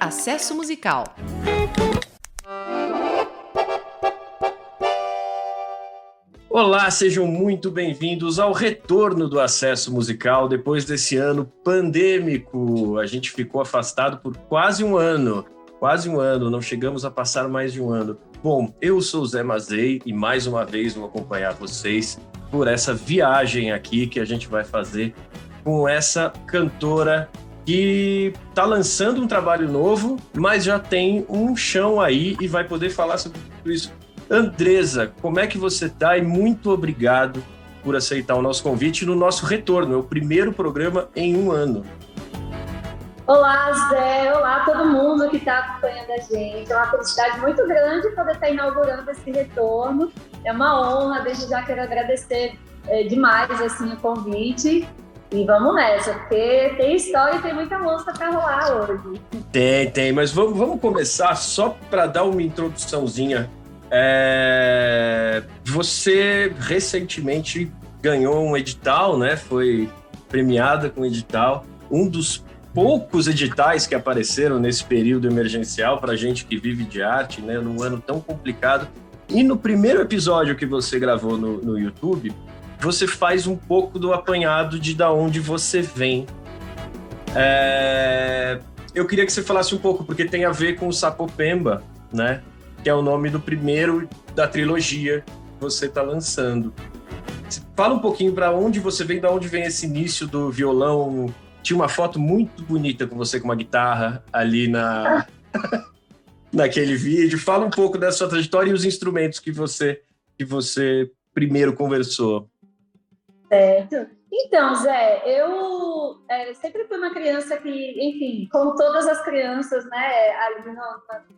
Acesso Musical. Olá, sejam muito bem-vindos ao retorno do Acesso Musical depois desse ano pandêmico. A gente ficou afastado por quase um ano, quase um ano, não chegamos a passar mais de um ano. Bom, eu sou o Zé Mazei e mais uma vez vou acompanhar vocês por essa viagem aqui que a gente vai fazer com essa cantora que está lançando um trabalho novo, mas já tem um chão aí e vai poder falar sobre tudo isso. Andresa, como é que você está? E muito obrigado por aceitar o nosso convite no nosso retorno. É o primeiro programa em um ano. Olá, Zé. Olá, todo mundo que está acompanhando a gente. É uma felicidade muito grande poder estar inaugurando esse retorno. É uma honra. Desde já quero agradecer é, demais assim, o convite. E vamos nessa, porque tem história e tem muita música para rolar hoje. Tem, tem, mas vamos, vamos começar só para dar uma introduçãozinha. É... Você recentemente ganhou um edital, né? Foi premiada com edital. Um dos poucos editais que apareceram nesse período emergencial para gente que vive de arte, né? Num ano tão complicado. E no primeiro episódio que você gravou no, no YouTube, você faz um pouco do apanhado de da onde você vem. É... Eu queria que você falasse um pouco, porque tem a ver com o Sapopemba, né? Que é o nome do primeiro da trilogia que você está lançando. Fala um pouquinho para onde você vem, da onde vem esse início do violão. Tinha uma foto muito bonita com você com uma guitarra ali na naquele vídeo. Fala um pouco da sua trajetória e os instrumentos que você que você primeiro conversou. Certo. Então, Zé, eu é, sempre fui uma criança que, enfim, como todas as crianças, né, ali no,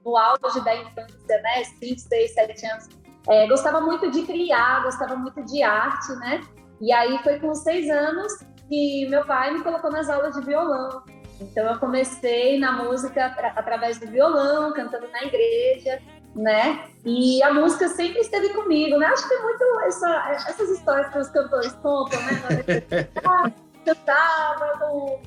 no auge da infância, né, 5, 6, 7 anos, é, gostava muito de criar, gostava muito de arte, né? E aí foi com seis anos que meu pai me colocou nas aulas de violão. Então eu comecei na música através do violão, cantando na igreja né? E a música sempre esteve comigo, né? Acho que é muito essa, essas histórias que os cantores contam, né? Ah, cantava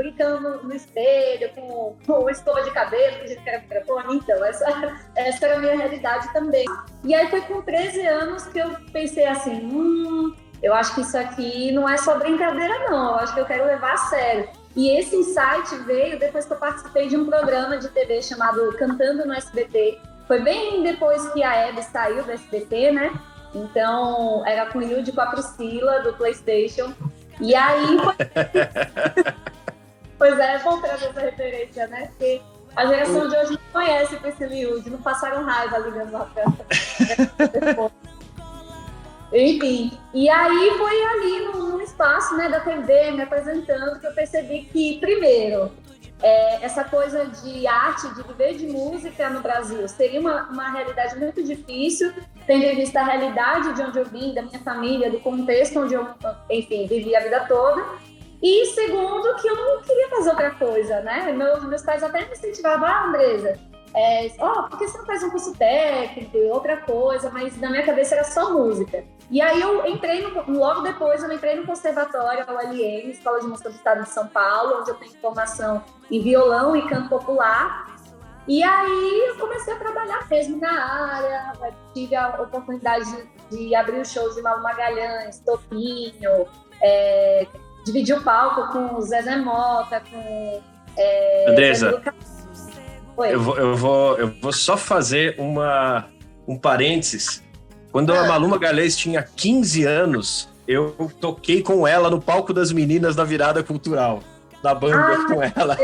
brincando no espelho, com, com escova de cabelo, que a gente quer microfone. Então, essa, essa era a minha realidade também. E aí foi com 13 anos que eu pensei assim, hum, eu acho que isso aqui não é só brincadeira, não. Eu acho que eu quero levar a sério. E esse insight veio depois que eu participei de um programa de TV chamado Cantando no SBT, foi bem depois que a Hebe saiu do SBT, né? Então, era com o Yudi com a Priscila, do PlayStation. E aí. pois é, é bom trazer essa referência, né? Porque a geração de hoje não conhece Priscila e Yudi, não passaram raiva ligando a câmera. Enfim, e aí foi ali no, espaço né, da TV, me apresentando, que eu percebi que, primeiro, é, essa coisa de arte, de viver de música no Brasil, seria uma, uma realidade muito difícil, tendo em vista a realidade de onde eu vim, da minha família, do contexto onde eu, enfim, vivi a vida toda. E segundo, que eu não queria fazer outra coisa, né? Meus, meus pais até me incentivavam, ah, Andresa, é, oh, por que você não faz um curso técnico, outra coisa, mas na minha cabeça era só música. E aí eu entrei, no, logo depois eu entrei no conservatório, a ULM, Escola de Música do Estado de São Paulo, onde eu tenho formação em violão e canto popular. E aí eu comecei a trabalhar mesmo na área, tive a oportunidade de, de abrir os shows de Malu Magalhães, Topinho, é, dividir o palco com o Zezé Mota, com... É, Andresa, eu vou, eu, vou, eu vou só fazer uma, um parênteses. Quando a Maluma Galês tinha 15 anos, eu toquei com ela no palco das meninas da virada cultural, da banda com ela.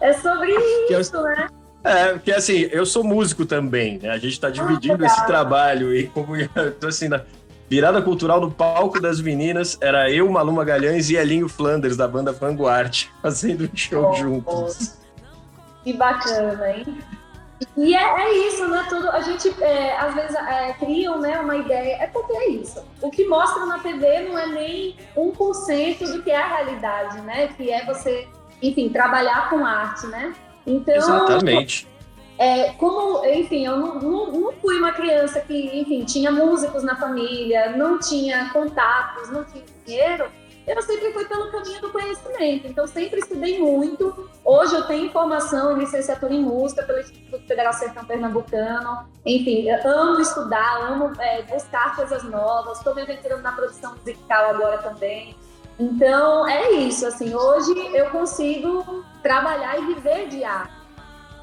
É sobre isso, eu, né? É, porque assim, eu sou músico também, né? A gente está dividindo ah, esse trabalho e como então, assim, na virada cultural no palco das meninas, era eu, Maluma Galhães e Elinho Flanders, da banda Vanguard, fazendo um show oh, juntos. Que bacana, hein? E é, é, isso, né? Tudo, a gente é, às vezes é, cria né, uma ideia, é porque é isso. O que mostra na TV não é nem 1% do que é a realidade, né? Que é você, enfim, trabalhar com arte, né? Então, Exatamente. É, como, enfim, eu não, não, não, fui uma criança que, enfim, tinha músicos na família, não tinha contatos, não tinha dinheiro, eu sempre fui pelo caminho do conhecimento. Então, sempre estudei muito. Hoje eu tenho formação em licenciatura em música pelo Instituto Federal Sertão Pernambucano. Enfim, amo estudar, amo é, buscar coisas novas. Estou me aventurando na produção musical agora também. Então, é isso. Assim, hoje eu consigo trabalhar e viver de arte.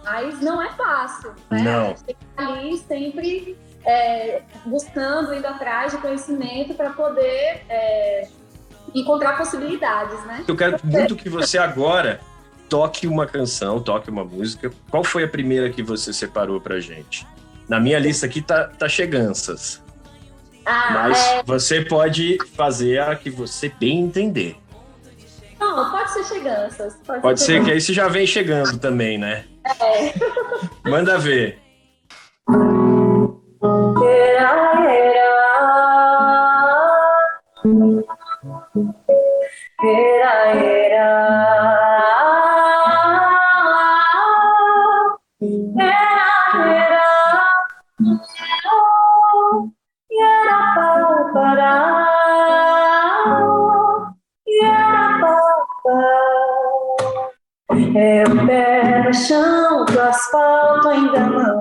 Mas não é fácil, né? Não. Ali sempre é, buscando, indo atrás de conhecimento para poder é, encontrar possibilidades, né? Eu quero muito que você agora toque uma canção, toque uma música. Qual foi a primeira que você separou pra gente? Na minha lista aqui tá, tá Cheganças. Ah, Mas é... você pode fazer a que você bem entender. Não, pode ser Cheganças. Pode, pode ser, ser que aí você já vem chegando também, né? É. Manda ver. Era, era. Era, era. Era, era. Era para parar. Era para É o pé no chão, o asfalto ainda não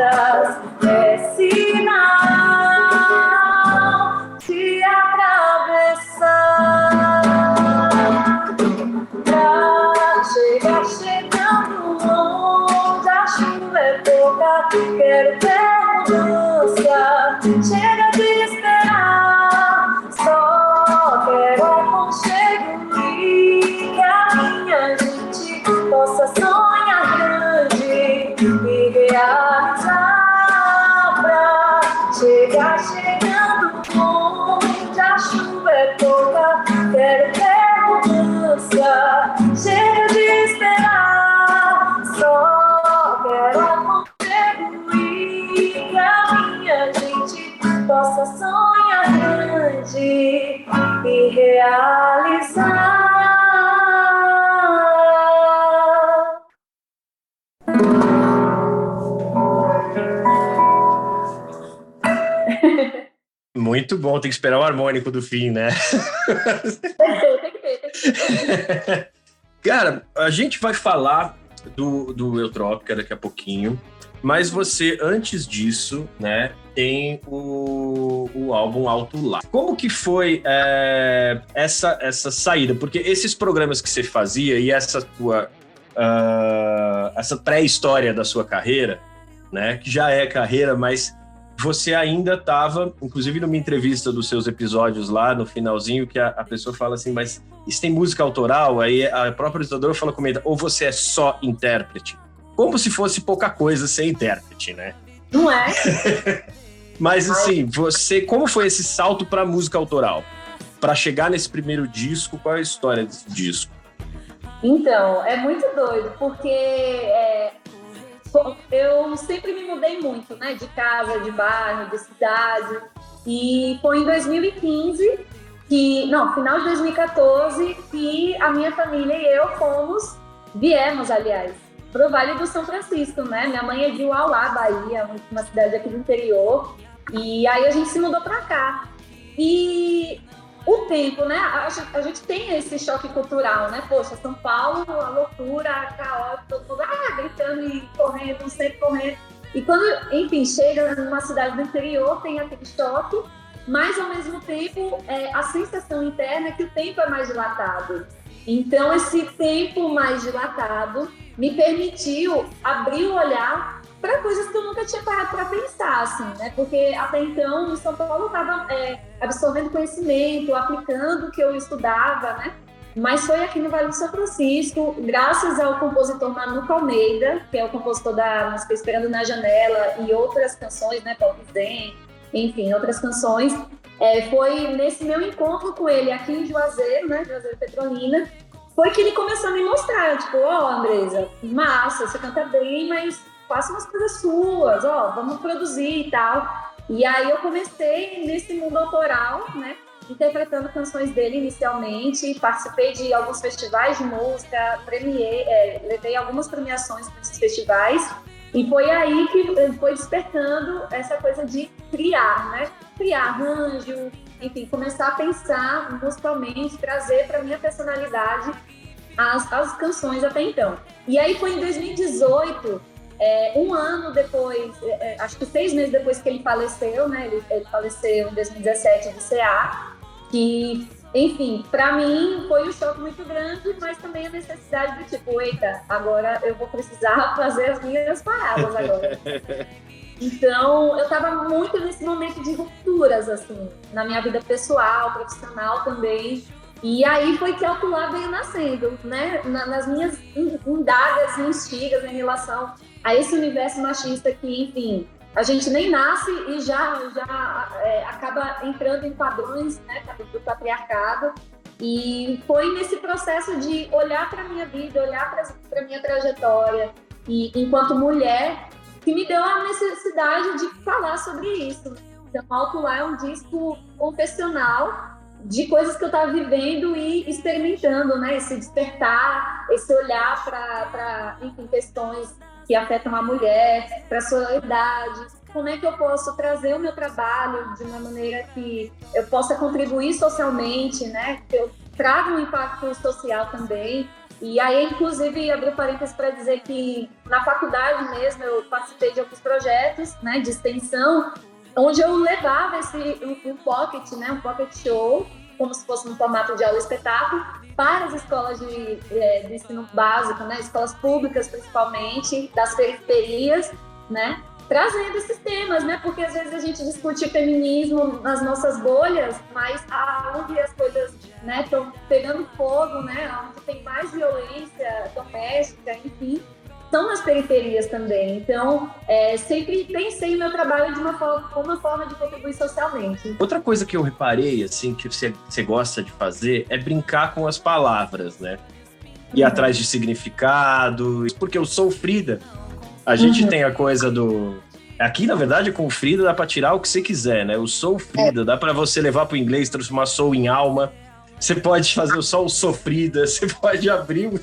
us. Muito bom, tem que esperar o harmônico do fim, né? Cara, a gente vai falar do, do Eutrópica daqui a pouquinho. Mas você, antes disso, né, tem o, o álbum Alto Lá. Como que foi é, essa, essa saída? Porque esses programas que você fazia e essa tua uh, essa pré-história da sua carreira, né, que já é carreira, mas você ainda estava, inclusive numa entrevista dos seus episódios lá no finalzinho, que a, a, pessoa fala assim, mas isso tem música autoral? Aí a própria apresentadora fala comigo, ou você é só intérprete? como se fosse pouca coisa ser intérprete, né? Não é? Mas assim, você, como foi esse salto para música autoral? Para chegar nesse primeiro disco, qual é a história desse disco? Então, é muito doido, porque é, eu sempre me mudei muito, né? De casa, de bairro, de cidade. E foi em 2015 que, não, final de 2014, que a minha família e eu fomos, viemos, aliás, para o Vale do São Francisco, né? Minha mãe é de Uauá, Bahia, uma cidade aqui do interior. E aí a gente se mudou para cá. E o tempo, né? A gente, a gente, tem esse choque cultural, né? Poxa, São Paulo, a loucura, caótico, todo mundo ah, gritando e correndo, sempre correndo. E quando, enfim, chega numa cidade do interior, tem aquele choque, mas ao mesmo tempo é, a sensação interna é que o tempo é mais dilatado. Então, esse tempo mais dilatado me permitiu abrir o olhar para coisas que eu nunca tinha parado para pensar, assim, né? Porque até então, em São Paulo, estava é, absorvendo conhecimento, aplicando o que eu estudava, né? Mas foi aqui no Vale do São Francisco, graças ao compositor Manuco Almeida, que é o compositor da música Esperando na Janela e outras canções, né? Paulo Zen, enfim, outras canções. É, foi nesse meu encontro com ele aqui em Juazeiro, né, Juazeiro Petrolina, foi que ele começou a me mostrar, tipo, ó, oh, Andresa, massa, você canta bem, mas faça umas coisas suas, ó, vamos produzir e tal. E aí eu comecei nesse mundo autoral, né, interpretando canções dele inicialmente, participei de alguns festivais de música, premiei, é, levei algumas premiações para esses festivais, e foi aí que foi despertando essa coisa de criar, né? Criar arranjo, enfim, começar a pensar musicalmente, trazer para minha personalidade as, as canções até então. E aí foi em 2018, é, um ano depois, é, é, acho que seis meses depois que ele faleceu, né? Ele, ele faleceu em 2017 de CA, que enfim, para mim foi um choque muito grande, mas também a necessidade de tipo, eita, agora eu vou precisar fazer as minhas paradas agora. Então, eu estava muito nesse momento de rupturas, assim, na minha vida pessoal, profissional também. E aí foi que a Ocular veio nascendo, né? nas minhas indagas e instigas em relação a esse universo machista que, enfim, a gente nem nasce e já, já é, acaba entrando em padrões né, do patriarcado. E foi nesse processo de olhar para a minha vida, olhar para a minha trajetória, e enquanto mulher, que me deu a necessidade de falar sobre isso. Então, Alto Lá é um disco confessional de coisas que eu estava vivendo e experimentando, né? Esse despertar, esse olhar para, questões que afetam a mulher, para a solidariedade, como é que eu posso trazer o meu trabalho de uma maneira que eu possa contribuir socialmente, né? Que eu traga um impacto social também. E aí, inclusive, abri parênteses para dizer que na faculdade mesmo eu participei de alguns projetos né, de extensão, onde eu levava esse, um, um pocket, né, um pocket show, como se fosse no formato de aula espetáculo, para as escolas de, é, de ensino básico, né, escolas públicas principalmente, das periferias, né, trazendo esses temas, né? Porque às vezes a gente discute feminismo nas nossas bolhas, mas aonde as coisas estão né, pegando fogo, né? Onde tem mais violência doméstica, enfim, são nas periferias também. Então, é, sempre pensei o meu trabalho de uma forma, como uma forma de contribuir socialmente. Outra coisa que eu reparei, assim, que você, você gosta de fazer é brincar com as palavras, né? Ir uhum. atrás de significado, porque eu sou Frida. A gente uhum. tem a coisa do. Aqui, na verdade, com o Frida dá para tirar o que você quiser, né? O sou Frida, é. dá para você levar para o inglês, transformar sou em alma. Você pode fazer o sol sofrida, você pode abrir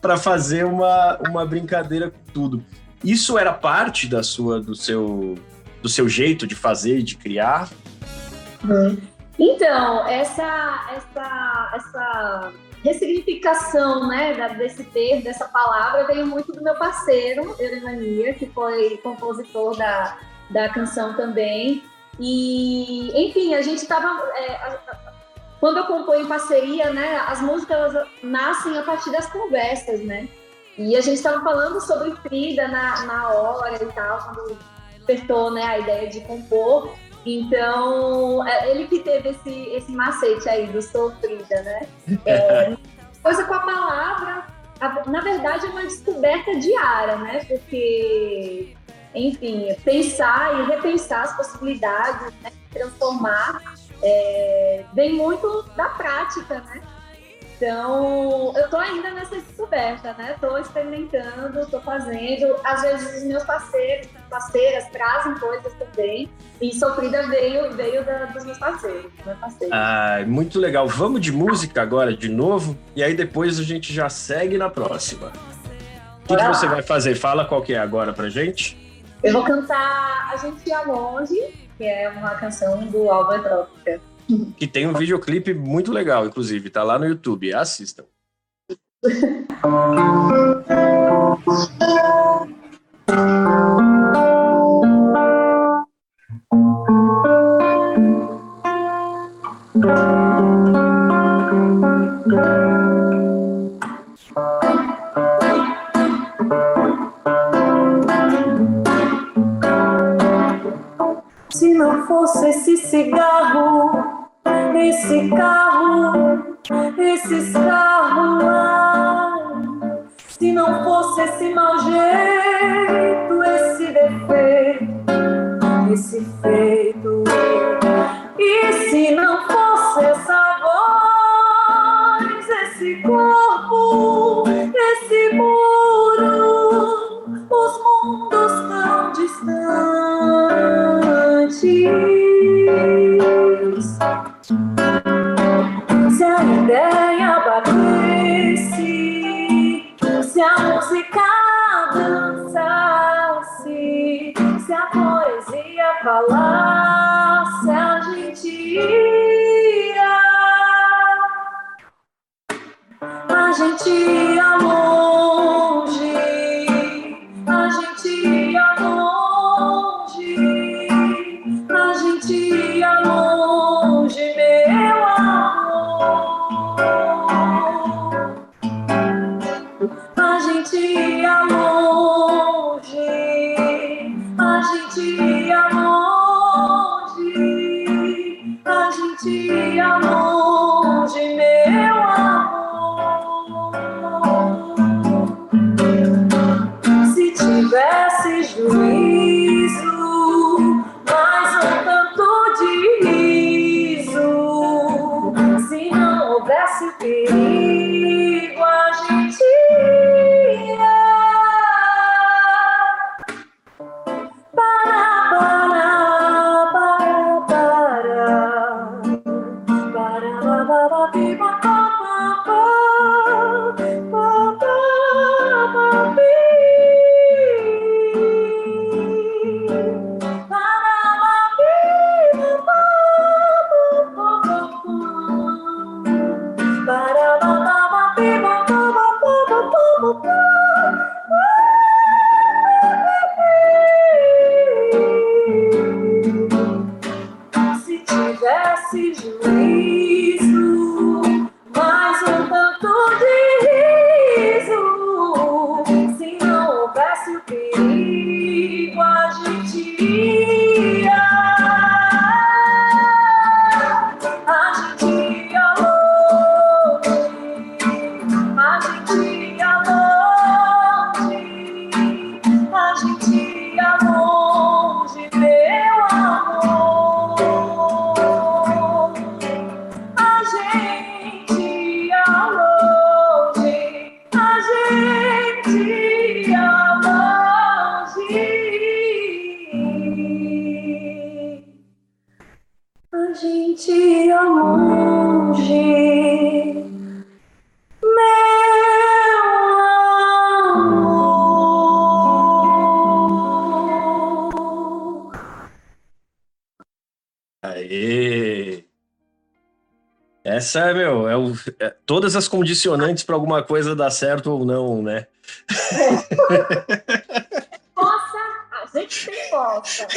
para fazer uma, uma brincadeira com tudo. Isso era parte da sua do seu do seu jeito de fazer e de criar? Hum. Então, essa essa essa ressignificação, né, desse termo, dessa palavra, veio muito do meu parceiro, Euremania, que foi compositor da, da canção também. E, enfim, a gente estava é, quando eu componho em parceria, né, as músicas nascem a partir das conversas, né? E a gente estava falando sobre Frida na, na hora e tal, quando despertou né, a ideia de compor. Então, é ele que teve esse, esse macete aí do Sou Frida, né? É, coisa com a palavra, a, na verdade, é uma descoberta diária, né? Porque, enfim, pensar e repensar as possibilidades, né? transformar é, vem muito da prática, né? Então, eu tô ainda nessa descoberta, né? Tô experimentando, tô fazendo. Às vezes os meus parceiros, parceiras trazem coisas também. E Sofrida veio, veio da, dos meus parceiros, meus parceiros. Ah, muito legal. Vamos de música agora de novo? E aí depois a gente já segue na próxima. O que, que você vai fazer? Fala qual que é agora pra gente. Eu vou cantar A Gente Ia Longe, que é uma canção do Alba Trópica. Que tem um videoclipe muito legal, inclusive, tá lá no YouTube. Assistam. fosse esse cigarro, esse carro, esses carros lá. Se não fosse esse mau jeito, esse defeito, esse feito. E se não fosse essa ba ba ba ba Essa é, meu, é, o, é todas as condicionantes para alguma coisa dar certo ou não, né? Nossa, a gente tem bosta.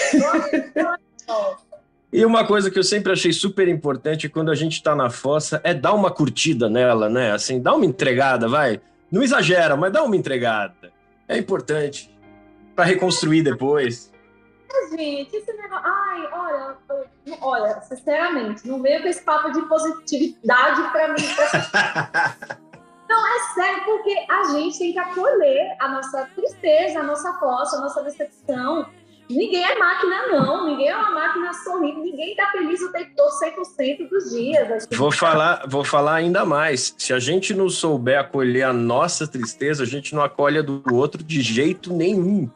E uma coisa que eu sempre achei super importante quando a gente tá na fossa é dar uma curtida nela, né? Assim, dá uma entregada, vai. Não exagera, mas dá uma entregada. É importante para reconstruir depois. gente, esse negócio. Ai, olha, olha, sinceramente, não veio com esse papo de positividade pra mim. Não, é sério, porque a gente tem que acolher a nossa tristeza, a nossa fossa, a nossa decepção. Ninguém é máquina, não. Ninguém é uma máquina sorrindo. Ninguém tá feliz o tempo todo, 100% dos dias. Vou falar, vou falar ainda mais. Se a gente não souber acolher a nossa tristeza, a gente não acolhe a do outro de jeito nenhum.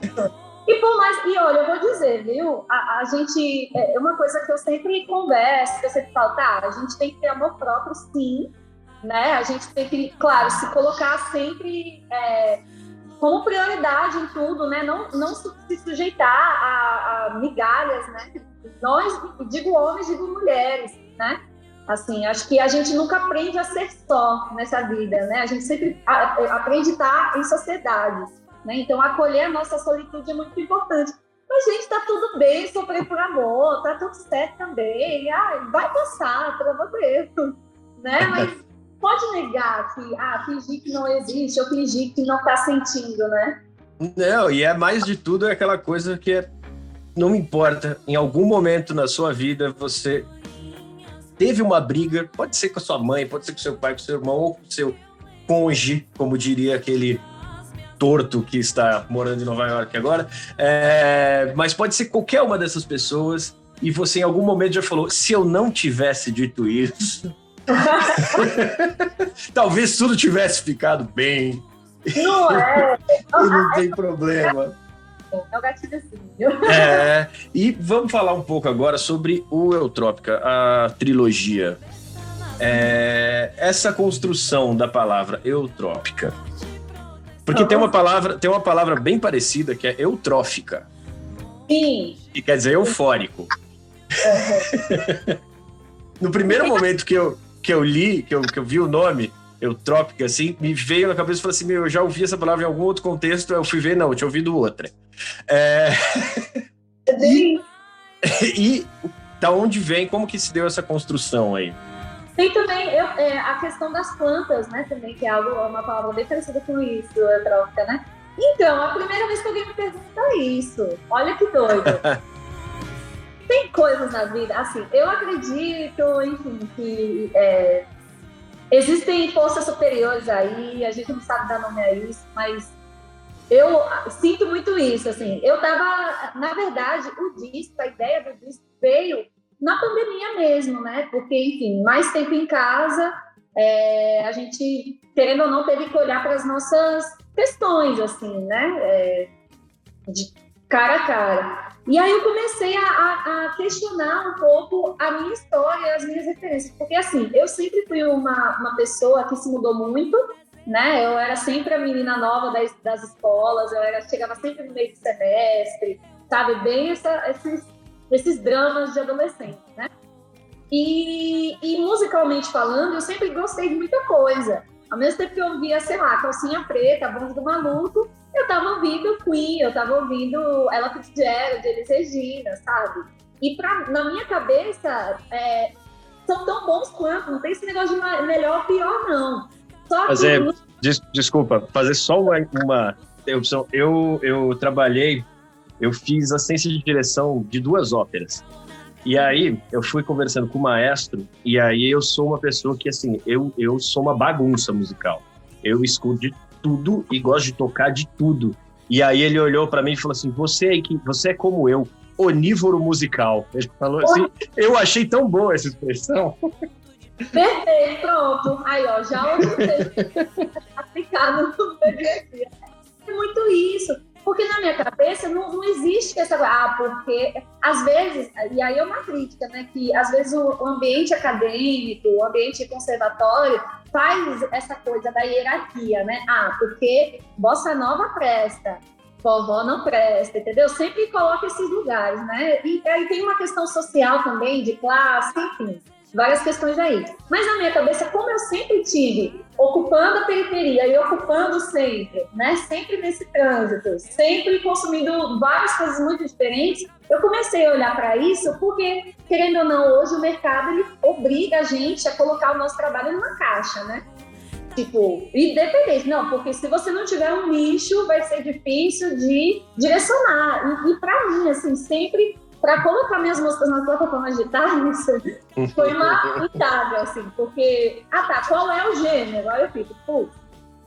E por mais, e olha, eu vou dizer, viu? A, a gente, é uma coisa que eu sempre converso, que eu sempre falo, tá, a gente tem que ter amor próprio, sim, né? A gente tem que, claro, se colocar sempre é, como prioridade em tudo, né? Não, não se sujeitar a, a migalhas, né? Nós, digo homens, digo mulheres, né? Assim, acho que a gente nunca aprende a ser só nessa vida, né? A gente sempre aprende a estar em sociedade. Né? Então, acolher a nossa solitude é muito importante. Mas, gente, tá tudo bem sofrer por amor, tá tudo certo também. Ai, vai passar, pelo amor de Deus. Né? Mas pode negar que, ah, fingir que não existe, ou fingir que não tá sentindo, né? Não, e é mais de tudo é aquela coisa que é, não importa, em algum momento na sua vida você teve uma briga, pode ser com a sua mãe, pode ser com seu pai, com seu irmão, ou com seu cônjuge, como diria aquele torto que está morando em Nova York agora. É, mas pode ser qualquer uma dessas pessoas e você em algum momento já falou: se eu não tivesse dito isso, talvez tudo tivesse ficado bem. Não é? e não tem problema. É o gatilhozinho. É, e vamos falar um pouco agora sobre o Eutrópica, a trilogia. É, essa construção da palavra eutrópica. Porque tem uma palavra, tem uma palavra bem parecida que é eutrófica. Sim. Que quer dizer eufórico. Uhum. no primeiro momento que eu, que eu li, que eu, que eu vi o nome, eutrópica, assim, me veio na cabeça e falei assim: meu, eu já ouvi essa palavra em algum outro contexto, eu fui ver, não, eu tinha ouvido outra. É... e, e da onde vem, como que se deu essa construção aí? Tem também eu, é, a questão das plantas, né? Também, que é algo, uma palavra bem parecida com isso, eutrópica, né? Então, a primeira vez que alguém me pergunta isso, olha que doido. Tem coisas na vida, assim, eu acredito, enfim, que é, Existem forças superiores aí, a gente não sabe dar nome a isso, mas eu sinto muito isso, assim. Eu tava, na verdade, o disco, a ideia do disco veio na pandemia mesmo, né? Porque, enfim, mais tempo em casa, é, a gente, querendo ou não, teve que olhar para as nossas questões, assim, né? É, de cara a cara. E aí eu comecei a, a, a, questionar um pouco a minha história as minhas referências. Porque, assim, eu sempre fui uma, uma pessoa que se mudou muito, né? Eu era sempre a menina nova das, das escolas, eu era, chegava sempre no meio do semestre, sabe? Bem essa, esses dramas de adolescente, né? E, e musicalmente falando, eu sempre gostei de muita coisa. Ao mesmo tempo que eu ouvia, sei lá, Calcinha Preta, Banda do Maluco, eu tava ouvindo Queen, eu tava ouvindo Ella Fitzgerald, Elis Regina, sabe? E pra, na minha cabeça, é, são tão bons quanto, não tem esse negócio de melhor ou pior, não. Só fazer, que... des, desculpa, fazer só uma, uma interrupção. Eu, eu trabalhei, eu fiz assistência de direção de duas óperas. E aí eu fui conversando com o maestro, e aí eu sou uma pessoa que, assim, eu, eu sou uma bagunça musical. Eu escuto de tudo e gosto de tocar de tudo. E aí ele olhou para mim e falou assim: "Você é que você é como eu, onívoro musical". Ele falou assim: "Eu achei tão boa essa expressão". Perfeito, pronto. Aí, ó, já porque às vezes, e aí é uma crítica, né? Que às vezes o, ambiente acadêmico, o ambiente conservatório, faz essa coisa da hierarquia, né? Ah, porque bossa nova presta, vovó não presta, entendeu? Sempre coloca esses lugares, né? E aí tem uma questão social também, de classe, enfim várias questões aí. Mas na minha cabeça, como eu sempre tive ocupando a periferia e ocupando o centro, né? Sempre nesse trânsito, sempre consumindo várias coisas muito diferentes, eu comecei a olhar para isso porque, querendo ou não, hoje o mercado ele obriga a gente a colocar o nosso trabalho numa caixa, né? Tipo, independente, não, porque se você não tiver um nicho, vai ser difícil de direcionar. E, e para mim, assim, sempre para colocar minhas músicas nas plataformas digitais foi uma itável, assim, porque, ah tá, qual é o gênero? Aí eu fico, putz,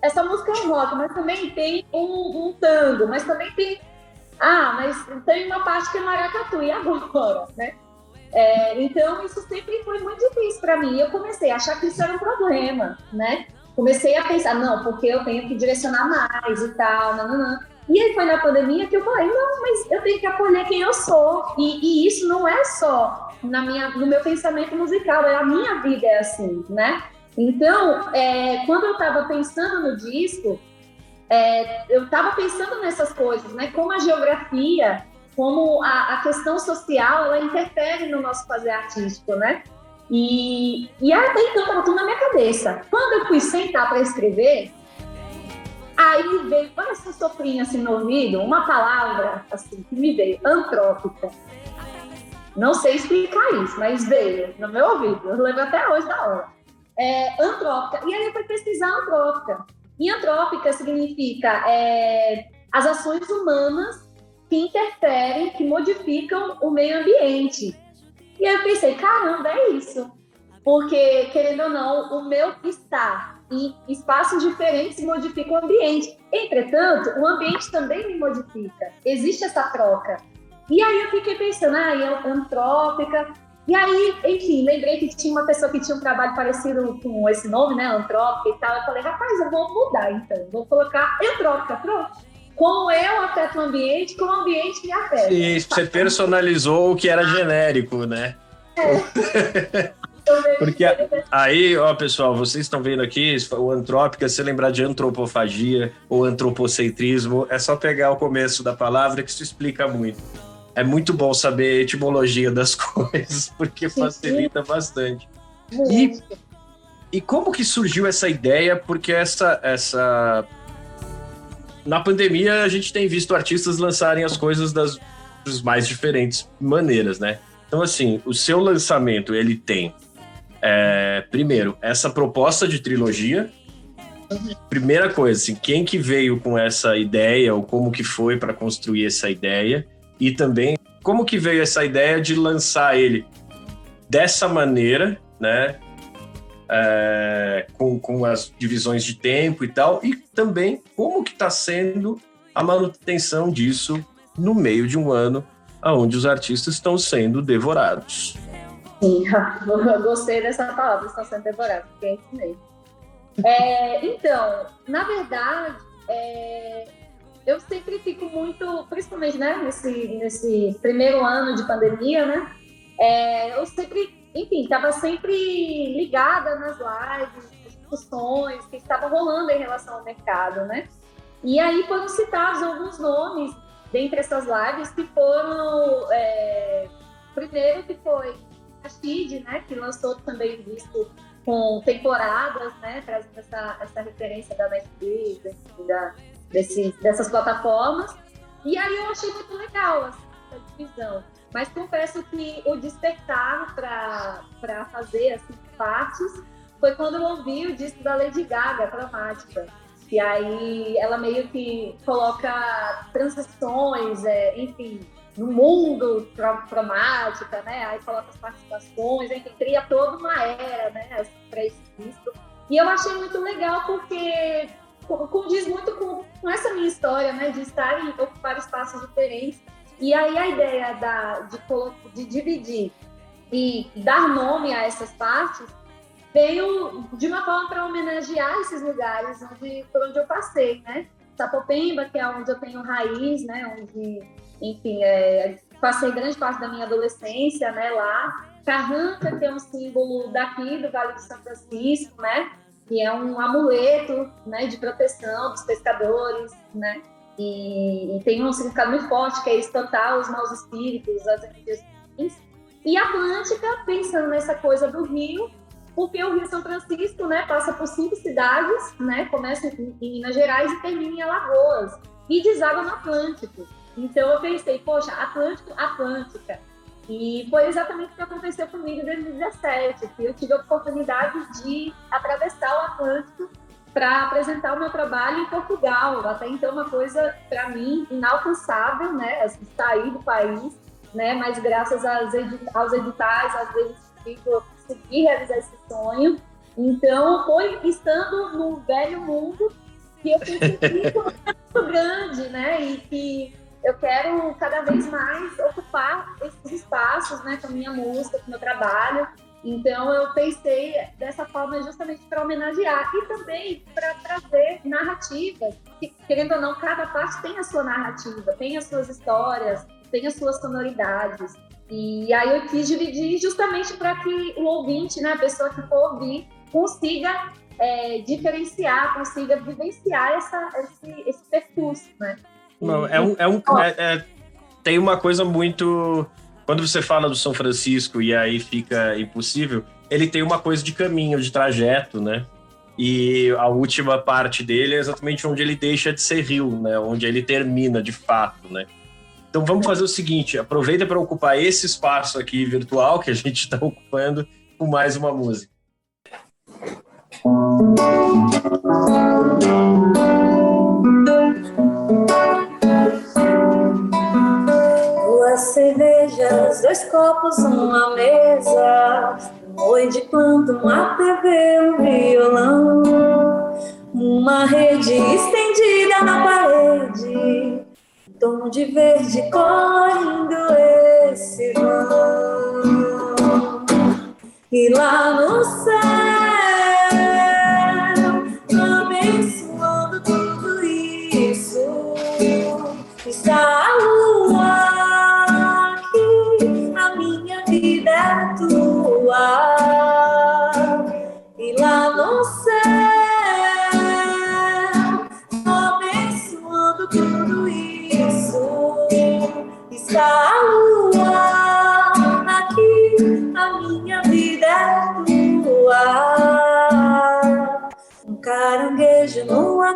essa música é rock, mas também tem um, um tango, mas também tem. Ah, mas tem uma parte que é maracatu, e agora, né? É, então, isso sempre foi muito difícil para mim. Eu comecei a achar que isso era um problema, né? Comecei a pensar, não, porque eu tenho que direcionar mais e tal, não. E aí foi na pandemia que eu falei, não, mas eu tenho que acolher quem eu sou. E, e isso não é só na minha, no meu pensamento musical, é a minha vida é assim, né? Então, é, quando eu estava pensando no disco, é, eu estava pensando nessas coisas, né? Como a geografia, como a, a, questão social, ela interfere no nosso fazer artístico, né? E, e até então estava tudo na minha cabeça. Quando eu fui sentar para escrever, Aí veio, parece um soprinho assim no ouvido, uma palavra assim que me veio, antrópica. Não sei explicar isso, mas veio no meu ouvido. Eu lembro até hoje da hora. É, antrópica. E aí eu fui pesquisar antrópica. E antrópica significa é, as ações humanas que interferem, que modificam o meio ambiente. E aí eu pensei, caramba, é isso. Porque, querendo ou não, o meu estar e espaços diferentes modificam o ambiente. Entretanto, o ambiente também me modifica. Existe essa troca. E aí eu fiquei pensando, ah, é antrópica. E aí, enfim, lembrei que tinha uma pessoa que tinha um trabalho parecido com esse nome, né, antrópica e tal. Eu falei, rapaz, eu vou mudar então, vou colocar antrópica, pronto. Como eu afeto o ambiente, como o ambiente me afeta. E você personalizou o que era genérico, né? É. Porque aí, ó, pessoal, vocês estão vendo aqui, o antrópica, se lembrar de antropofagia ou antropocentrismo, é só pegar o começo da palavra que isso explica muito. É muito bom saber a etimologia das coisas, porque facilita bastante. E, e como que surgiu essa ideia? Porque essa, essa. Na pandemia, a gente tem visto artistas lançarem as coisas das, das mais diferentes maneiras, né? Então, assim, o seu lançamento, ele tem é, primeiro, essa proposta de trilogia. Primeira coisa, assim, quem que veio com essa ideia ou como que foi para construir essa ideia e também como que veio essa ideia de lançar ele dessa maneira, né? É, com, com as divisões de tempo e tal, e também como que está sendo a manutenção disso no meio de um ano onde os artistas estão sendo devorados. Sim, gostei dessa palavra, sendo devorado, porque é isso mesmo. É, então, na verdade, é, eu sempre fico muito, principalmente né, nesse, nesse primeiro ano de pandemia, né? É, eu sempre, enfim, estava sempre ligada nas lives, nas discussões que estavam rolando em relação ao mercado, né? E aí foram citados alguns nomes dentre essas lives que foram, é, primeiro que foi a Xid, né, que lançou também o disco com temporadas, né, trazendo essa, essa referência da Netflix, da, desse, dessas plataformas. E aí eu achei muito legal assim, essa divisão. Mas confesso que o despertar para fazer assim, partes foi quando eu ouvi o disco da Lady Gaga, Cromática. E aí ela meio que coloca transições, é, enfim, no mundo cromática, né? Aí coloca as participações, aí cria toda uma era, né? Para esse disco. E eu achei muito legal porque condiz muito com, com essa minha história, né? De estar em ocupar espaços diferentes. E aí a ideia da, de, de dividir e dar nome a essas partes veio de uma forma para homenagear esses lugares onde, por onde eu passei, né? Sapopemba, que é onde eu tenho raiz, né? Onde enfim, é, passei grande parte da minha adolescência, né, lá. Carranca, que é um símbolo daqui do Vale do São Francisco, né, que é um amuleto, né, de proteção dos pescadores, né, e, e, tem um significado muito forte que é espantar os maus espíritos, as energias ruins. E Atlântica, pensando nessa coisa do rio, porque o Rio São Francisco, né, passa por cinco cidades, né, começa em Minas Gerais e termina em Alagoas e deságua no Atlântico. Então eu pensei, poxa, Atlântico, Atlântica. E foi exatamente o que aconteceu comigo em 2017, que eu tive a oportunidade de atravessar o Atlântico para apresentar o meu trabalho em Portugal. Até então uma coisa para mim inalcançável, né, assim, sair do país, né, mas graças aos, editais, às vezes eu consegui realizar esse sonho. Então foi estando no velho mundo que eu pensei que muito grande, né, e que eu quero cada vez mais ocupar esses espaços, né, com a minha música, com o meu trabalho. Então eu pensei dessa forma justamente para homenagear e também para trazer narrativas. Que, querendo ou não, cada parte tem a sua narrativa, tem as suas histórias, tem as suas sonoridades. E aí eu quis dividir justamente para que o ouvinte, né, a pessoa que for ouvir, consiga é, diferenciar, consiga vivenciar essa, esse, esse percurso, né? Não, é um. É um é, é, tem uma coisa muito. Quando você fala do São Francisco e aí fica impossível, ele tem uma coisa de caminho, de trajeto, né? E a última parte dele é exatamente onde ele deixa de ser rio, né? Onde ele termina de fato, né? Então vamos fazer o seguinte: aproveita para ocupar esse espaço aqui virtual que a gente está ocupando com mais uma música cervejas, dois copos, uma mesa. oi de planta, uma TV, um violão, uma rede estendida na parede, tom de verde correndo esse vão. E lá no céu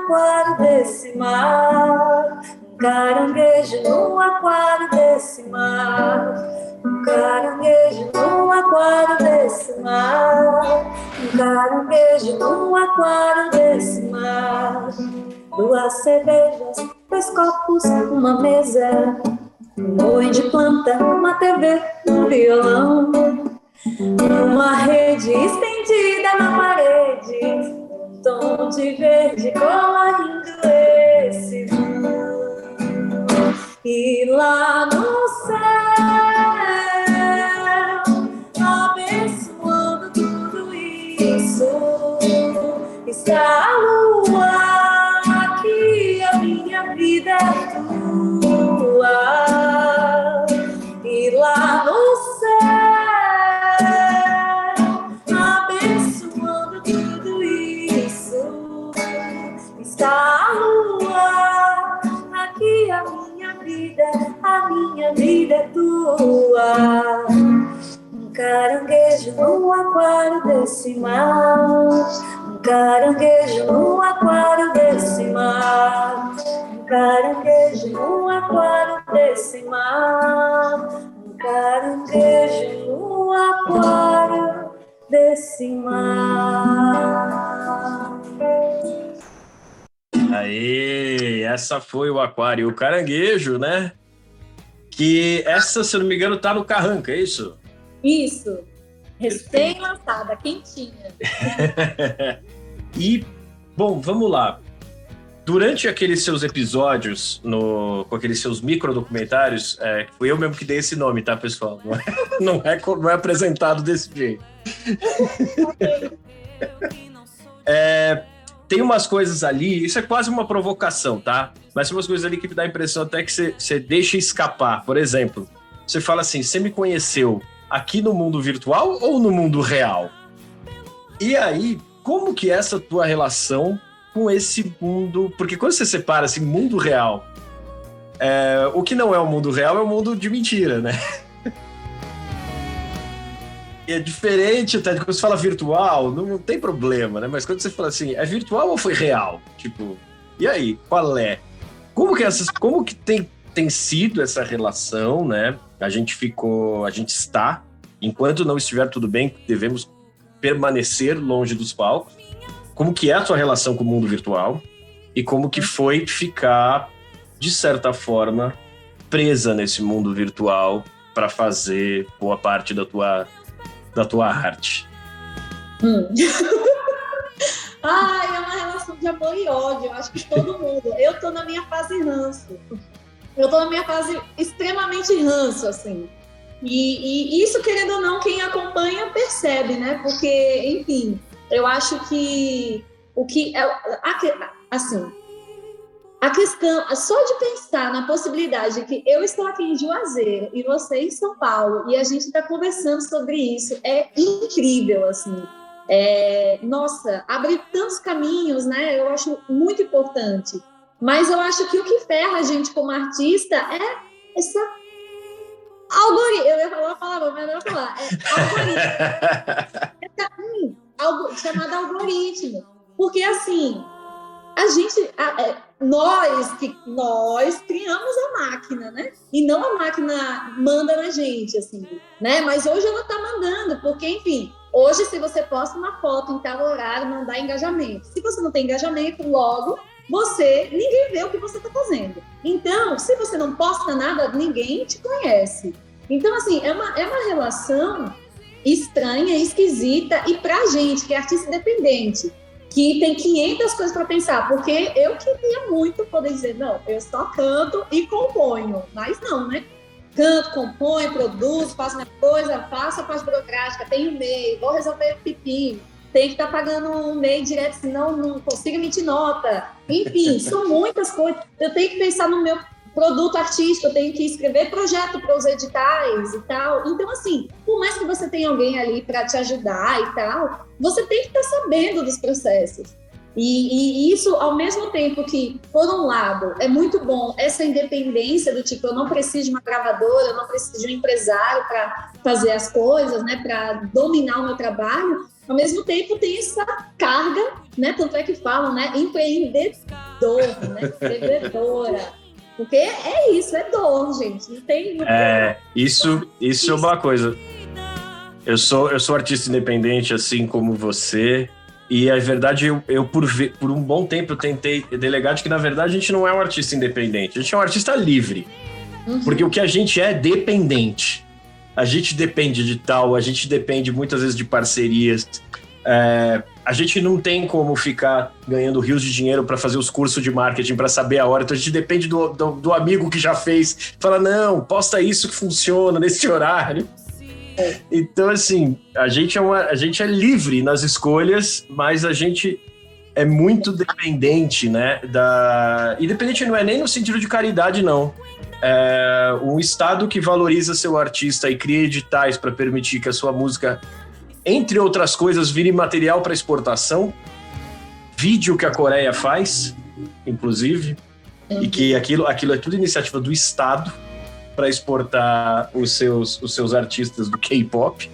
aquário desse mar, um caranguejo no aquário desse mar, um caranguejo no aquário desse mar, um caranguejo no aquário desse mar. Duas cervejas, dois copos, uma mesa, um oi de planta, uma TV, um violão, uma rede estendida na parede tom de verde colorindo esse vão. E lá no céu, abençoando tudo isso, está a lua vida é tua. Um caranguejo no aquário desse mar. Um caranguejo no aquário desse mar. Um caranguejo no aquário desse mar. Um caranguejo no aquário desse mar. Aí, essa foi o aquário. O caranguejo, né? Que essa, se eu não me engano, tá no Carranca, é isso? Isso. Recém-lançada, quentinha. e, bom, vamos lá. Durante aqueles seus episódios, no, com aqueles seus microdocumentários, é, foi eu mesmo que dei esse nome, tá, pessoal? Não é, não é, não é apresentado desse jeito. é, tem umas coisas ali, isso é quase uma provocação, tá? Mas tem umas coisas ali que dá a impressão até que você, deixa escapar. Por exemplo, você fala assim: você me conheceu aqui no mundo virtual ou no mundo real? E aí, como que é essa tua relação com esse mundo? Porque quando você separa assim, mundo real, é, o que não é o mundo real é o mundo de mentira, né? é diferente, tá? Quando você fala virtual, não, não, tem problema, né? Mas quando você fala assim, é virtual ou foi real? Tipo, e aí, qual é? Como que essas, como que tem, tem sido essa relação, né? A gente ficou, a gente está, enquanto não estiver tudo bem, devemos permanecer longe dos palcos. Como que é a sua relação com o mundo virtual? E como que foi ficar, de certa forma, presa nesse mundo virtual para fazer boa parte da tua da tua arte? Hum. Ai, é uma relação de amor e ódio. Acho que todo mundo. Eu tô na minha fase ranço. Eu tô na minha fase extremamente ranço, assim. E, e, isso, querendo ou não, quem acompanha percebe, né? Porque, enfim, eu acho que o que é assim, a questão, só de pensar na possibilidade de que eu estou aqui em Juazeiro e você em São Paulo e a gente está conversando sobre isso é incrível, assim. É, nossa, abre tantos caminhos, né? Eu acho muito importante. Mas eu acho que o que ferra a gente como artista é essa algoritmo. Eu ia falar uma palavra, mas não falar. É algoritmo. Algo, chamado algoritmo. Porque assim, a gente, a, é, nós que nós criamos a máquina, né? E não a máquina manda na gente, assim, né? Mas hoje ela tá mandando, porque, enfim, hoje se você posta uma foto em tal horário, não dá engajamento. Se você não tem engajamento, logo você, ninguém vê o que você tá fazendo. Então, se você não posta nada, ninguém te conhece. Então, assim, é uma, é uma relação estranha, esquisita, e pra gente, que é artista independente, que tem 500 coisas para pensar, porque eu queria muito poder dizer, não, eu só canto e componho, mas não, né? Canto, componho, produzo, faço minha coisa, faço a parte burocrática, tenho e-mail, vou resolver pepino, tem que estar tá pagando um e-mail direto, senão não consigo emitir nota. Enfim, são muitas coisas. Eu tenho que pensar no meu produto artístico, eu tenho que escrever projeto para os editais e tal. Então, assim, por mais que você tenha alguém ali para te ajudar e tal, você tem que estar tá sabendo dos processos. E, e, isso, ao mesmo tempo que, por um lado, é muito bom essa independência do tipo, eu não preciso de uma gravadora, eu não preciso de um empresário para fazer as coisas, né, para dominar o meu trabalho, ao mesmo tempo tem essa carga, né, tanto é que falam, né, empreendedor, né, empreendedora. Porque é isso, é dor, gente. Não tem. É, isso, isso é uma coisa. Eu sou, eu sou artista independente, assim como você. E a verdade, eu, eu por, ver, por um bom tempo, eu tentei delegar de que, na verdade, a gente não é um artista independente, a gente é um artista livre. Uhum. Porque o que a gente é dependente. A gente depende de tal, a gente depende muitas vezes de parcerias. É, a gente não tem como ficar ganhando rios de dinheiro para fazer os cursos de marketing para saber a hora. Então a gente depende do, do, do, amigo que já fez. Fala, não, posta isso que funciona nesse horário. Então, assim, a gente, é uma, a gente é livre nas escolhas, mas a gente é muito dependente, né? Da... E dependente não é nem no sentido de caridade, não. É um Estado que valoriza seu artista e cria editais para permitir que a sua música entre outras coisas, vire material para exportação. Vídeo que a Coreia faz, inclusive, e que aquilo, aquilo é tudo iniciativa do Estado para exportar os seus, os seus artistas do K-pop.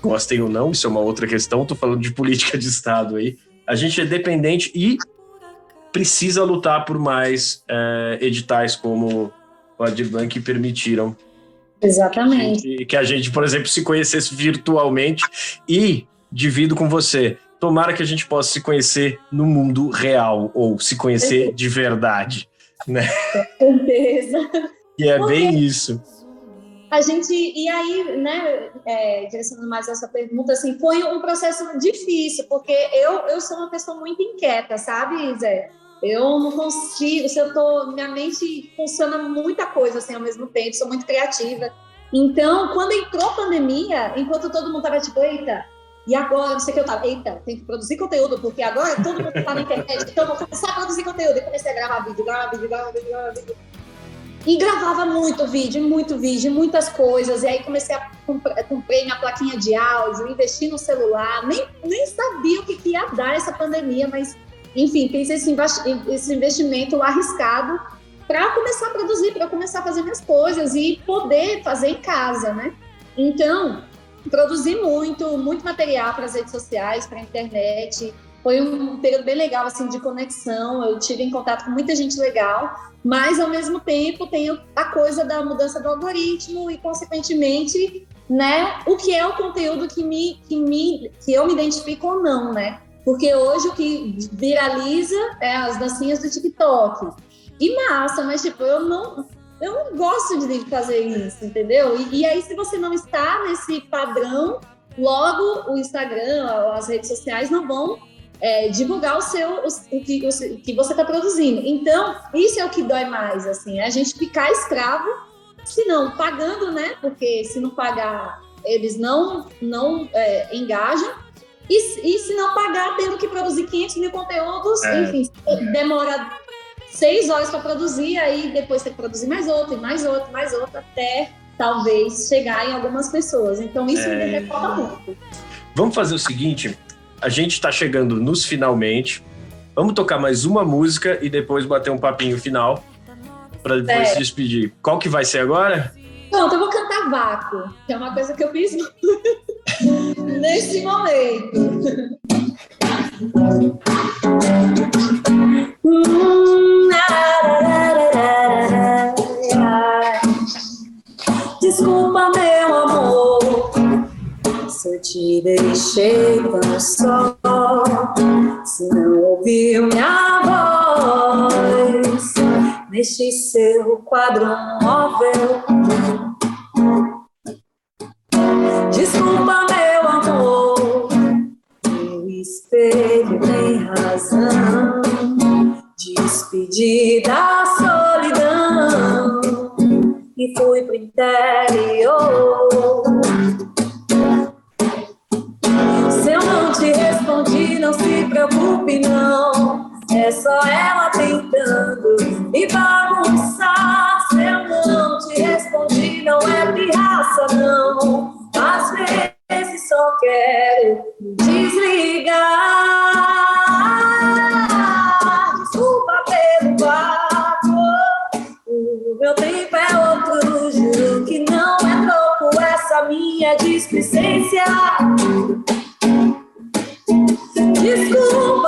Gostem ou não, isso é uma outra questão. Estou falando de política de Estado aí. A gente é dependente e precisa lutar por mais é, editais como o Advan que permitiram Exatamente. Que a, gente, que a gente, por exemplo, se conhecesse virtualmente e divido com você. Tomara que a gente possa se conhecer no mundo real ou se conhecer de verdade, né? Com certeza. E é Porque bem isso. A gente, e aí, né, é, direcionando mais essa pergunta, assim, foi um processo difícil, porque eu, eu sou uma pessoa muito inquieta, sabe, Zé? Eu não consigo, se eu tô, minha mente funciona muita coisa assim ao mesmo tempo, sou muito criativa. Então, quando entrou a pandemia, enquanto todo mundo tava tipo, eita, e agora, não sei o que eu tava, eita, tem que produzir conteúdo, porque agora todo mundo tá na internet, então eu vou começar a produzir conteúdo. E comecei a gravar vídeo, gravar vídeo, gravar vídeo, gravar vídeo. E gravava muito vídeo, muito vídeo, muitas coisas. E aí comecei a comprei minha plaquinha de áudio, investi no celular, nem, nem sabia o que, que ia dar essa pandemia, mas enfim, fiz esse, investimento arriscado para começar a produzir, para começar a fazer minhas coisas e poder fazer em casa, né? Então, produzi muito, muito material para as redes sociais, para a internet. Foi um período bem legal, assim, de conexão. Eu tive em contato com muita gente legal, mas ao mesmo tempo tem a coisa da mudança do algoritmo e, consequentemente, né, o que é o conteúdo que me, que me, que eu me identifico ou não, né? Porque hoje o que viraliza é as dancinhas do TikTok. E massa, mas tipo, eu não, eu não gosto de fazer isso, entendeu? E, e aí, se você não está nesse padrão, logo o Instagram, as redes sociais não vão é, divulgar o seu o, o, que, o, o que você está produzindo. Então, isso é o que dói mais, assim, é a gente ficar escravo, se não pagando, né? Porque se não pagar, eles não, não é, engajam. E, e se não pagar, tendo que produzir 500 mil conteúdos, é. enfim, demora seis horas para produzir, aí depois tem que produzir mais outro, e mais outro, mais outro, até talvez chegar em algumas pessoas. Então isso é. me recorda muito. Vamos fazer o seguinte: a gente está chegando nos finalmente. Vamos tocar mais uma música e depois bater um papinho final para depois é. se despedir. Qual que vai ser agora? Pronto, eu vou cantar vácuo, que é uma coisa que eu fiz nesse momento. se eu te deixei tão só, se não ouviu minha voz neste seu quadro móvel. Desculpa, meu amor, meu espelho tem razão. Despedi da solidão e fui pro interior. Te respondi, não se preocupe, não. É só ela tentando me bagunçar. Se eu não te respondi, não é pirraça, não. Às vezes só quero desligar. Desculpa pelo vácuo. O meu tempo é outro. Juro que não é troco essa minha displicência. Desculpa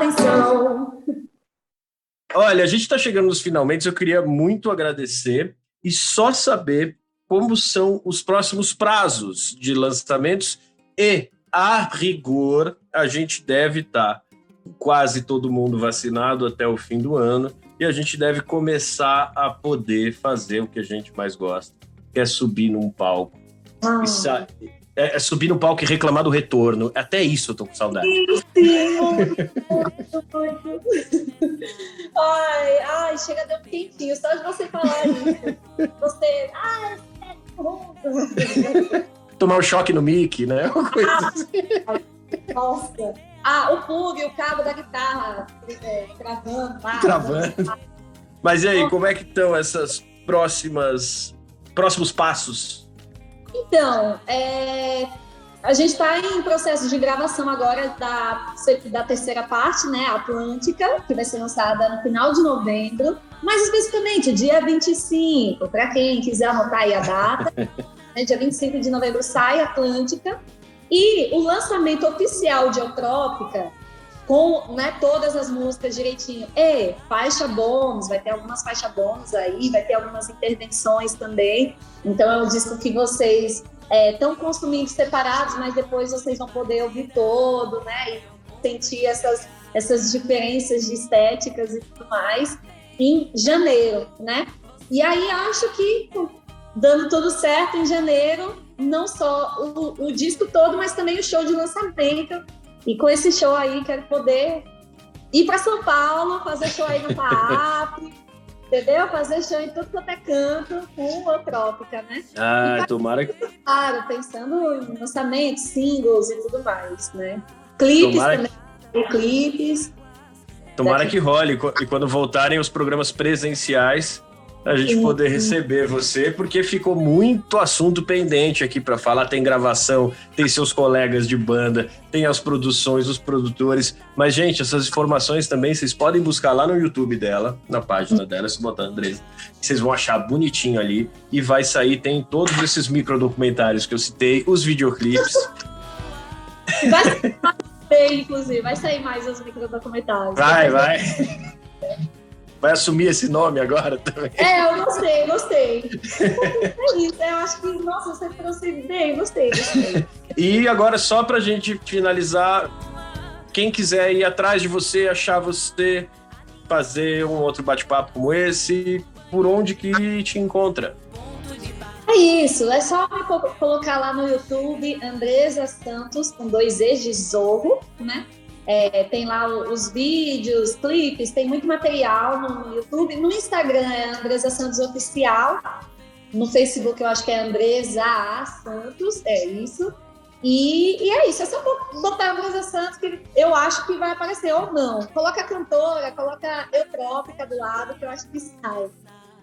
atenção. Olha, a gente está chegando nos finalmente. Eu queria muito agradecer e só saber como são os próximos prazos de lançamentos e, a rigor, a gente deve estar quase todo mundo vacinado até o fim do ano e a gente deve começar a poder fazer o que a gente mais gosta, que é subir num palco. Ah. E sa- é, é subir no palco e reclamar do retorno. Até isso eu tô com saudade. Muito, muito. Ai, ai, chega dar um quentinho só de você falar isso. Você, ai, é. Tomar um choque no mic, né? Uma coisa assim. Nossa. Ah, o plug, o cabo da guitarra é, travando lá. Travando. Mas e aí, como é que estão essas próximas próximos passos? Então, é, a gente está em processo de gravação agora da, da terceira parte, né, Atlântica, que vai ser lançada no final de novembro. Mais especificamente, dia 25, para quem quiser anotar aí a data. né, dia 25 de novembro sai Atlântica. E o lançamento oficial de Eutrópica, com né, todas as músicas direitinho, e faixa bônus, vai ter algumas faixas bônus aí, vai ter algumas intervenções também. Então é um disco que vocês estão consumindo separados, mas depois vocês vão poder ouvir todo, né? E sentir essas, essas diferenças de estéticas e tudo mais em janeiro, né? E aí acho que dando tudo certo em janeiro, não só o, o disco todo, mas também o show de lançamento. E com esse show aí quero poder ir para São Paulo, fazer show aí no PAP, entendeu? Fazer show em tudo quanto é canto com o Trópica, né? Ah, tomara que. Claro, pensando em lançamentos, singles e tudo mais, né? Clipes Tomara também, clipes. Tomara que role. E quando voltarem os programas presenciais, a gente Sim. poder receber você, porque ficou muito assunto pendente aqui para falar. Tem gravação, tem seus colegas de banda, tem as produções, os produtores. Mas, gente, essas informações também vocês podem buscar lá no YouTube dela, na página dela, se botar Andresa. Vocês vão achar bonitinho ali e vai sair. Tem todos esses microdocumentários que eu citei, os videoclipes. Vai sair, inclusive, vai sair mais os microdocumentários. Vai, vai. vai assumir esse nome agora também. É, eu gostei, gostei. é isso, eu acho que, nossa, você trouxe bem, gostei, gostei. E agora, só pra gente finalizar, quem quiser ir atrás de você, achar você, fazer um outro bate-papo como esse, por onde que te encontra? É isso, é só colocar lá no YouTube, Andresa Santos, com dois E's de Zorro, né? É, tem lá os vídeos, clipes, tem muito material no YouTube. No Instagram é Andresa Santos Oficial. No Facebook eu acho que é Andresa A. Santos, é isso. E, e, é isso, é só botar Andresa Santos que eu acho que vai aparecer ou não. Coloca a cantora, coloca Eutrópica do lado, que eu acho que sai,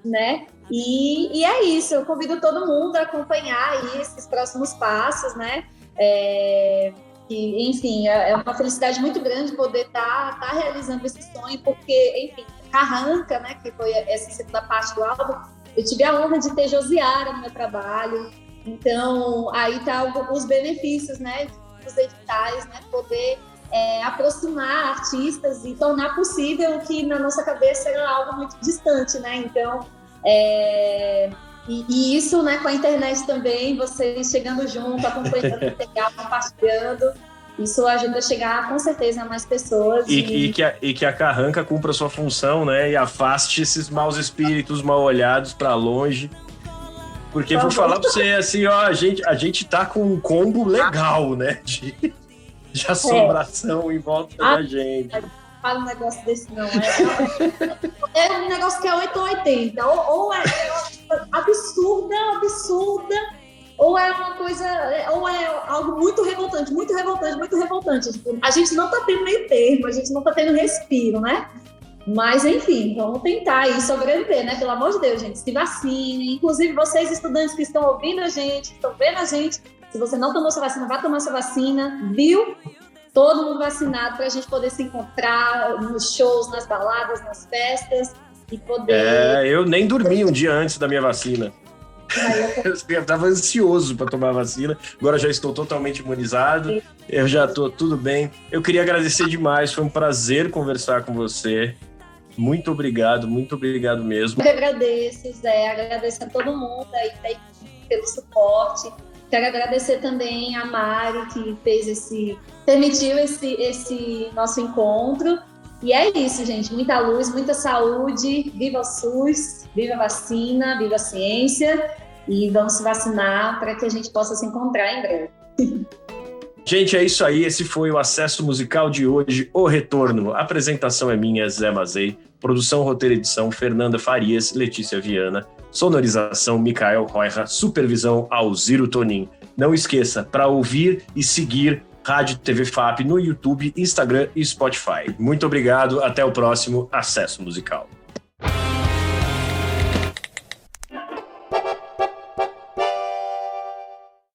né? E, e é isso, eu convido todo mundo a acompanhar aí esses próximos passos, né? É, e, enfim, é, é uma felicidade muito grande poder estar tá, tá realizando esse sonho, porque, enfim, Carranca, né, que foi essa segunda parte do álbum, eu tive a honra de ter Josiara no meu trabalho, então aí tá os benefícios, né, dos editais, né, poder é, aproximar artistas e tornar possível o que na nossa cabeça era algo muito distante, né, então é, e, e, isso, né, com a internet também, vocês chegando junto, acompanhando o material, compartilhando, isso ajuda a chegar com certeza a mais pessoas. E, e... e, que, a, e que a carranca cumpra a sua função, né, e afaste esses maus espíritos mal olhados para longe. Porque vou falar para você assim, ó, a gente, a gente tá com um combo legal, né, de, de assombração é. em volta ah, da gente fala um negócio desse, não. É, é, é um negócio que é 8 ou 80. Ou, é, é absurda, absurda, ou é uma coisa, ou é algo muito revoltante, muito revoltante, muito revoltante. A gente não tá tendo meio termo, a gente não tá tendo respiro, né? Mas, enfim, vamos tentar aí sobreviver, né? Pelo amor de Deus, gente, se vacinem. Inclusive, vocês, estudantes que estão ouvindo a gente, estão vendo a gente, se você não tomou sua vacina, vá tomar sua vacina, viu? Todo mundo vacinado para a gente poder se encontrar nos shows, nas baladas, nas festas e poder. É, eu nem dormi um dia antes da minha vacina. Eu estava ansioso para tomar a vacina, agora já estou totalmente imunizado, eu já estou tudo bem. Eu queria agradecer demais, foi um prazer conversar com você. Muito obrigado, muito obrigado mesmo. Eu agradeço, Zé, agradeço a todo mundo aí pelo suporte. Quero agradecer também a Mari, que fez esse, permitiu esse, esse nosso encontro. E é isso, gente. Muita luz, muita saúde. Viva o SUS, viva a vacina, viva a ciência. E vamos se vacinar para que a gente possa se encontrar em breve. Gente, é isso aí. Esse foi o acesso musical de hoje, O Retorno. A apresentação é minha, Zé Mazei. Produção, roteiro edição, Fernanda Farias, Letícia Viana. Sonorização, Mikael Roira. Supervisão, Alziro Tonin. Não esqueça, para ouvir e seguir Rádio TV FAP no YouTube, Instagram e Spotify. Muito obrigado. Até o próximo Acesso Musical.